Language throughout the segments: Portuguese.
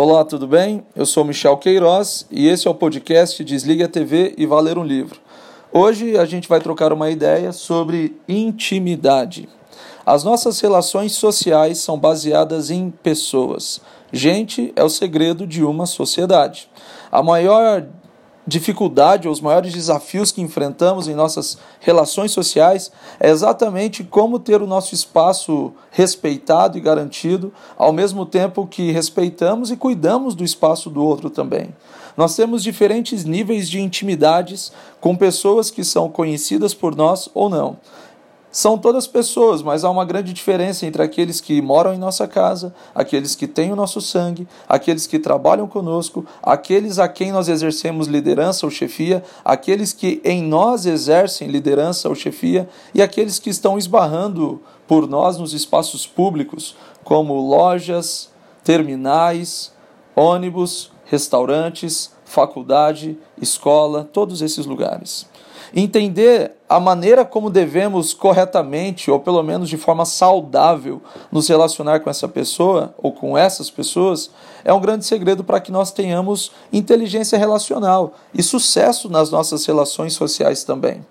Olá, tudo bem? Eu sou Michel Queiroz e esse é o podcast Desligue a TV e Vá Ler um Livro. Hoje a gente vai trocar uma ideia sobre intimidade. As nossas relações sociais são baseadas em pessoas. Gente é o segredo de uma sociedade. A maior dificuldade ou os maiores desafios que enfrentamos em nossas relações sociais é exatamente como ter o nosso espaço respeitado e garantido, ao mesmo tempo que respeitamos e cuidamos do espaço do outro também. Nós temos diferentes níveis de intimidades com pessoas que são conhecidas por nós ou não. São todas pessoas, mas há uma grande diferença entre aqueles que moram em nossa casa, aqueles que têm o nosso sangue, aqueles que trabalham conosco, aqueles a quem nós exercemos liderança ou chefia, aqueles que em nós exercem liderança ou chefia e aqueles que estão esbarrando por nós nos espaços públicos, como lojas, terminais, ônibus, restaurantes, faculdade, escola, todos esses lugares. Entender a maneira como devemos corretamente, ou pelo menos de forma saudável, nos relacionar com essa pessoa ou com essas pessoas, é um grande segredo para que nós tenhamos inteligência relacional e sucesso nas nossas relações sociais também.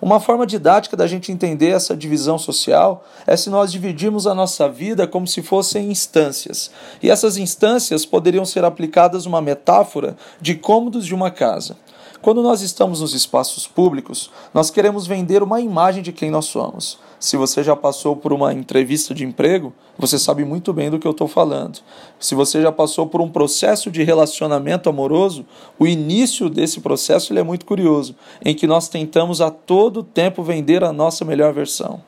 Uma forma didática da gente entender essa divisão social é se nós dividirmos a nossa vida como se fossem instâncias. E essas instâncias poderiam ser aplicadas uma metáfora de cômodos de uma casa. Quando nós estamos nos espaços públicos, nós queremos vender uma imagem de quem nós somos. Se você já passou por uma entrevista de emprego, você sabe muito bem do que eu estou falando. Se você já passou por um processo de relacionamento amoroso, o início desse processo ele é muito curioso, em que nós tentamos a todo tempo vender a nossa melhor versão.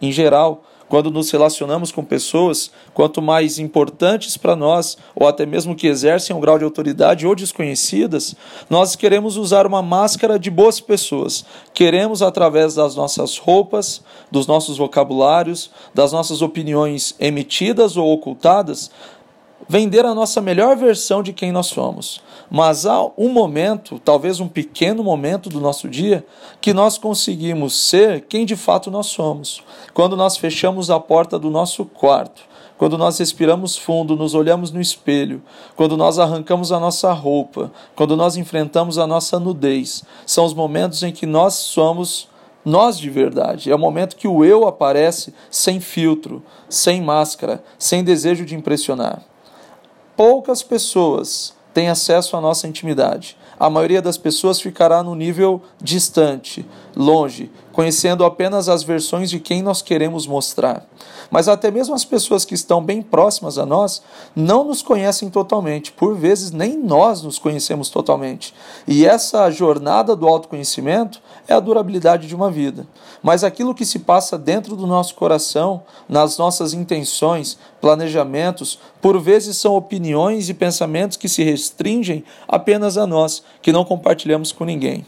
Em geral, quando nos relacionamos com pessoas, quanto mais importantes para nós, ou até mesmo que exercem um grau de autoridade ou desconhecidas, nós queremos usar uma máscara de boas pessoas. Queremos, através das nossas roupas, dos nossos vocabulários, das nossas opiniões emitidas ou ocultadas, vender a nossa melhor versão de quem nós somos. Mas há um momento, talvez um pequeno momento do nosso dia, que nós conseguimos ser quem de fato nós somos. Quando nós fechamos a porta do nosso quarto, quando nós respiramos fundo, nos olhamos no espelho, quando nós arrancamos a nossa roupa, quando nós enfrentamos a nossa nudez, são os momentos em que nós somos nós de verdade. É o momento que o eu aparece sem filtro, sem máscara, sem desejo de impressionar poucas pessoas têm acesso à nossa intimidade. A maioria das pessoas ficará no nível distante, longe, conhecendo apenas as versões de quem nós queremos mostrar. Mas até mesmo as pessoas que estão bem próximas a nós não nos conhecem totalmente. Por vezes, nem nós nos conhecemos totalmente. E essa jornada do autoconhecimento é a durabilidade de uma vida. Mas aquilo que se passa dentro do nosso coração, nas nossas intenções, planejamentos, por vezes são opiniões e pensamentos que se restringem apenas a nós, que não compartilhamos com ninguém.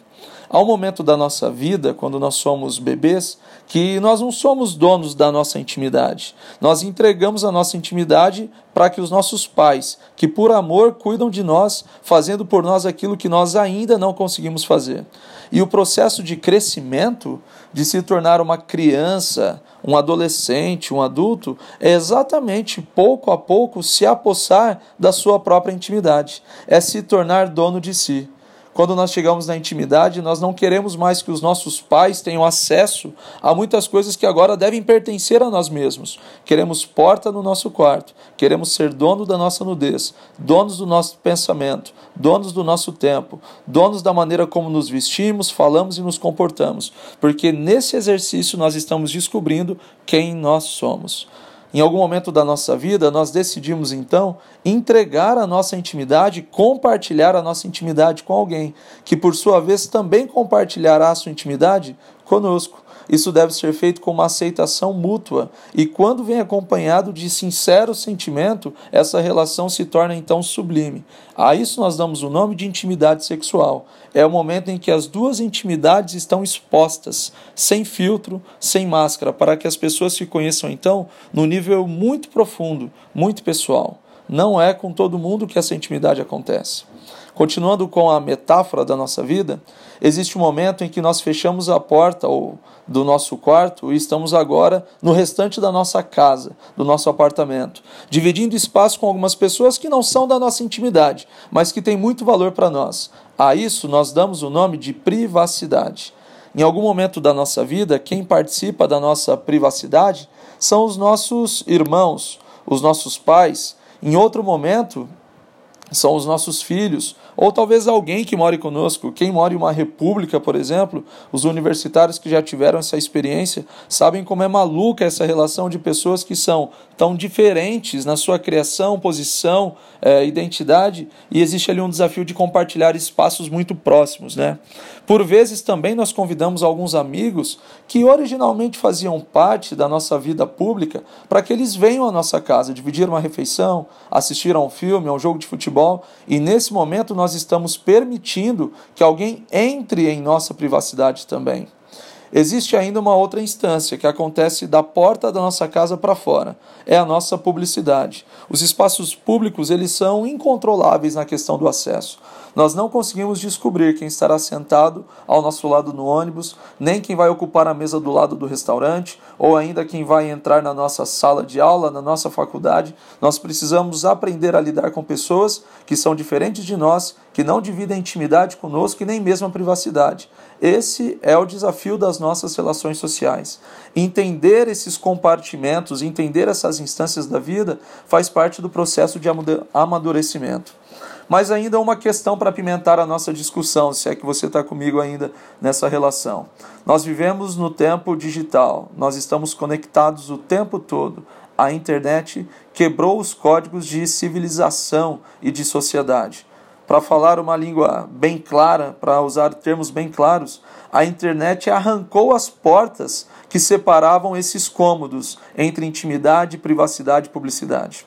Há um momento da nossa vida, quando nós somos bebês, que nós não somos donos da nossa intimidade. Nós entregamos a nossa intimidade para que os nossos pais, que por amor cuidam de nós, fazendo por nós aquilo que nós ainda não conseguimos fazer. E o processo de crescimento, de se tornar uma criança, um adolescente, um adulto, é exatamente pouco a pouco se apossar da sua própria intimidade, é se tornar dono de si. Quando nós chegamos na intimidade, nós não queremos mais que os nossos pais tenham acesso a muitas coisas que agora devem pertencer a nós mesmos. Queremos porta no nosso quarto, queremos ser dono da nossa nudez, donos do nosso pensamento, donos do nosso tempo, donos da maneira como nos vestimos, falamos e nos comportamos, porque nesse exercício nós estamos descobrindo quem nós somos. Em algum momento da nossa vida, nós decidimos então entregar a nossa intimidade, compartilhar a nossa intimidade com alguém, que por sua vez também compartilhará a sua intimidade conosco. Isso deve ser feito com uma aceitação mútua, e quando vem acompanhado de sincero sentimento, essa relação se torna então sublime. A isso nós damos o nome de intimidade sexual. É o momento em que as duas intimidades estão expostas, sem filtro, sem máscara, para que as pessoas se conheçam então no nível muito profundo, muito pessoal. Não é com todo mundo que essa intimidade acontece. Continuando com a metáfora da nossa vida, existe um momento em que nós fechamos a porta do nosso quarto e estamos agora no restante da nossa casa, do nosso apartamento, dividindo espaço com algumas pessoas que não são da nossa intimidade, mas que têm muito valor para nós. A isso nós damos o nome de privacidade. Em algum momento da nossa vida, quem participa da nossa privacidade são os nossos irmãos, os nossos pais. Em outro momento, são os nossos filhos, ou talvez alguém que more conosco. Quem mora em uma república, por exemplo, os universitários que já tiveram essa experiência sabem como é maluca essa relação de pessoas que são tão diferentes na sua criação, posição, é, identidade, e existe ali um desafio de compartilhar espaços muito próximos. Né? Por vezes também nós convidamos alguns amigos que originalmente faziam parte da nossa vida pública para que eles venham à nossa casa, dividir uma refeição, assistir a um filme, a um jogo de futebol, e nesse momento nós estamos permitindo que alguém entre em nossa privacidade também. Existe ainda uma outra instância que acontece da porta da nossa casa para fora. É a nossa publicidade. Os espaços públicos, eles são incontroláveis na questão do acesso. Nós não conseguimos descobrir quem estará sentado ao nosso lado no ônibus, nem quem vai ocupar a mesa do lado do restaurante, ou ainda quem vai entrar na nossa sala de aula, na nossa faculdade. Nós precisamos aprender a lidar com pessoas que são diferentes de nós, que não dividem intimidade conosco e nem mesmo a privacidade. Esse é o desafio das nossas relações sociais. Entender esses compartimentos, entender essas instâncias da vida, faz parte do processo de amadurecimento. Mas ainda uma questão para apimentar a nossa discussão, se é que você está comigo ainda nessa relação. Nós vivemos no tempo digital, nós estamos conectados o tempo todo. A internet quebrou os códigos de civilização e de sociedade. Para falar uma língua bem clara, para usar termos bem claros, a internet arrancou as portas que separavam esses cômodos entre intimidade, privacidade e publicidade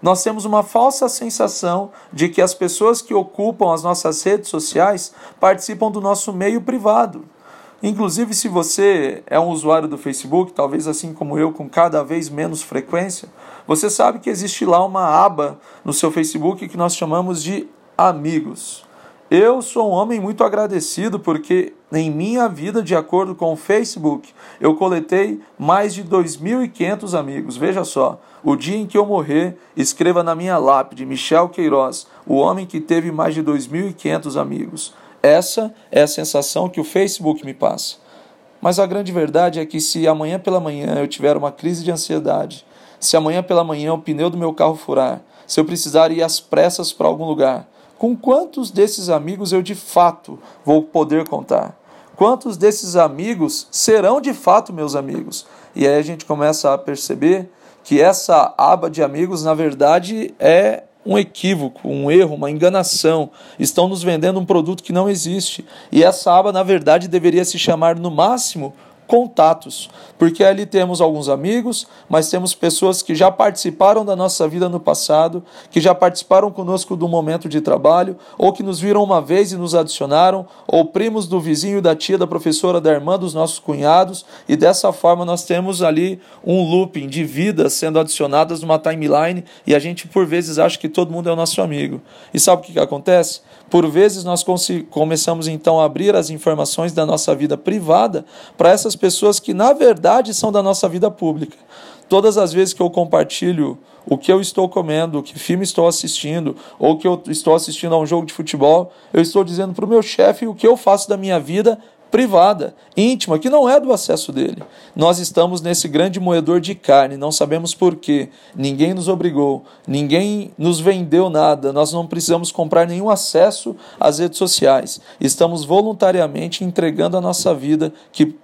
nós temos uma falsa sensação de que as pessoas que ocupam as nossas redes sociais participam do nosso meio privado. Inclusive, se você é um usuário do Facebook, talvez assim como eu, com cada vez menos frequência, você sabe que existe lá uma aba no seu Facebook que nós chamamos de Amigos. Eu sou um homem muito agradecido porque em minha vida, de acordo com o Facebook, eu coletei mais de 2.500 amigos. Veja só, o dia em que eu morrer, escreva na minha lápide Michel Queiroz, o homem que teve mais de 2.500 amigos. Essa é a sensação que o Facebook me passa. Mas a grande verdade é que se amanhã pela manhã eu tiver uma crise de ansiedade, se amanhã pela manhã o pneu do meu carro furar, se eu precisar ir às pressas para algum lugar, com quantos desses amigos eu de fato vou poder contar? Quantos desses amigos serão de fato meus amigos? E aí a gente começa a perceber que essa aba de amigos, na verdade, é um equívoco, um erro, uma enganação. Estão nos vendendo um produto que não existe. E essa aba, na verdade, deveria se chamar, no máximo, contatos, porque ali temos alguns amigos, mas temos pessoas que já participaram da nossa vida no passado, que já participaram conosco do momento de trabalho, ou que nos viram uma vez e nos adicionaram, ou primos do vizinho, da tia, da professora, da irmã dos nossos cunhados, e dessa forma nós temos ali um looping de vidas sendo adicionadas numa timeline e a gente por vezes acha que todo mundo é o nosso amigo. E sabe o que, que acontece? Por vezes nós começamos então a abrir as informações da nossa vida privada para essas pessoas que na verdade são da nossa vida pública. Todas as vezes que eu compartilho o que eu estou comendo, que filme estou assistindo, ou que eu estou assistindo a um jogo de futebol, eu estou dizendo para o meu chefe o que eu faço da minha vida privada, íntima, que não é do acesso dele. Nós estamos nesse grande moedor de carne, não sabemos por quê. Ninguém nos obrigou, ninguém nos vendeu nada, nós não precisamos comprar nenhum acesso às redes sociais. Estamos voluntariamente entregando a nossa vida que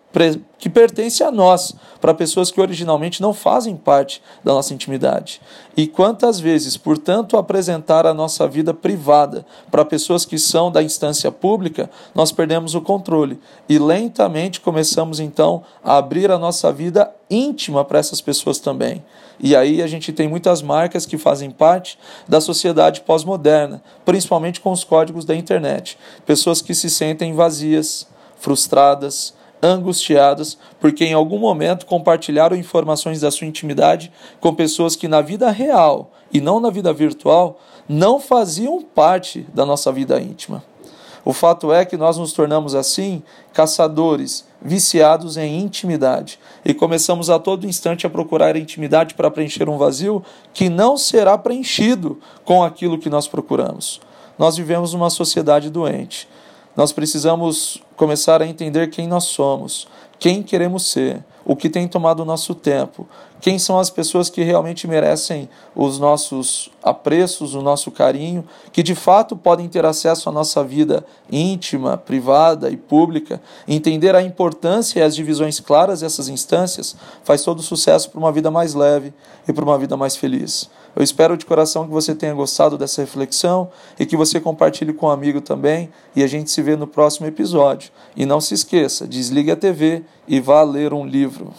que pertence a nós, para pessoas que originalmente não fazem parte da nossa intimidade. E quantas vezes, portanto, apresentar a nossa vida privada para pessoas que são da instância pública, nós perdemos o controle e lentamente começamos então a abrir a nossa vida íntima para essas pessoas também. E aí a gente tem muitas marcas que fazem parte da sociedade pós-moderna, principalmente com os códigos da internet. Pessoas que se sentem vazias, frustradas, angustiadas porque em algum momento compartilharam informações da sua intimidade com pessoas que na vida real e não na vida virtual não faziam parte da nossa vida íntima. O fato é que nós nos tornamos assim caçadores, viciados em intimidade, e começamos a todo instante a procurar intimidade para preencher um vazio que não será preenchido com aquilo que nós procuramos. Nós vivemos numa sociedade doente. Nós precisamos começar a entender quem nós somos, quem queremos ser, o que tem tomado o nosso tempo, quem são as pessoas que realmente merecem os nossos apreços, o nosso carinho, que de fato podem ter acesso à nossa vida íntima, privada e pública. Entender a importância e as divisões claras dessas instâncias faz todo o sucesso para uma vida mais leve e para uma vida mais feliz. Eu espero de coração que você tenha gostado dessa reflexão e que você compartilhe com um amigo também. E a gente se vê no próximo episódio. E não se esqueça, desligue a TV e vá ler um livro.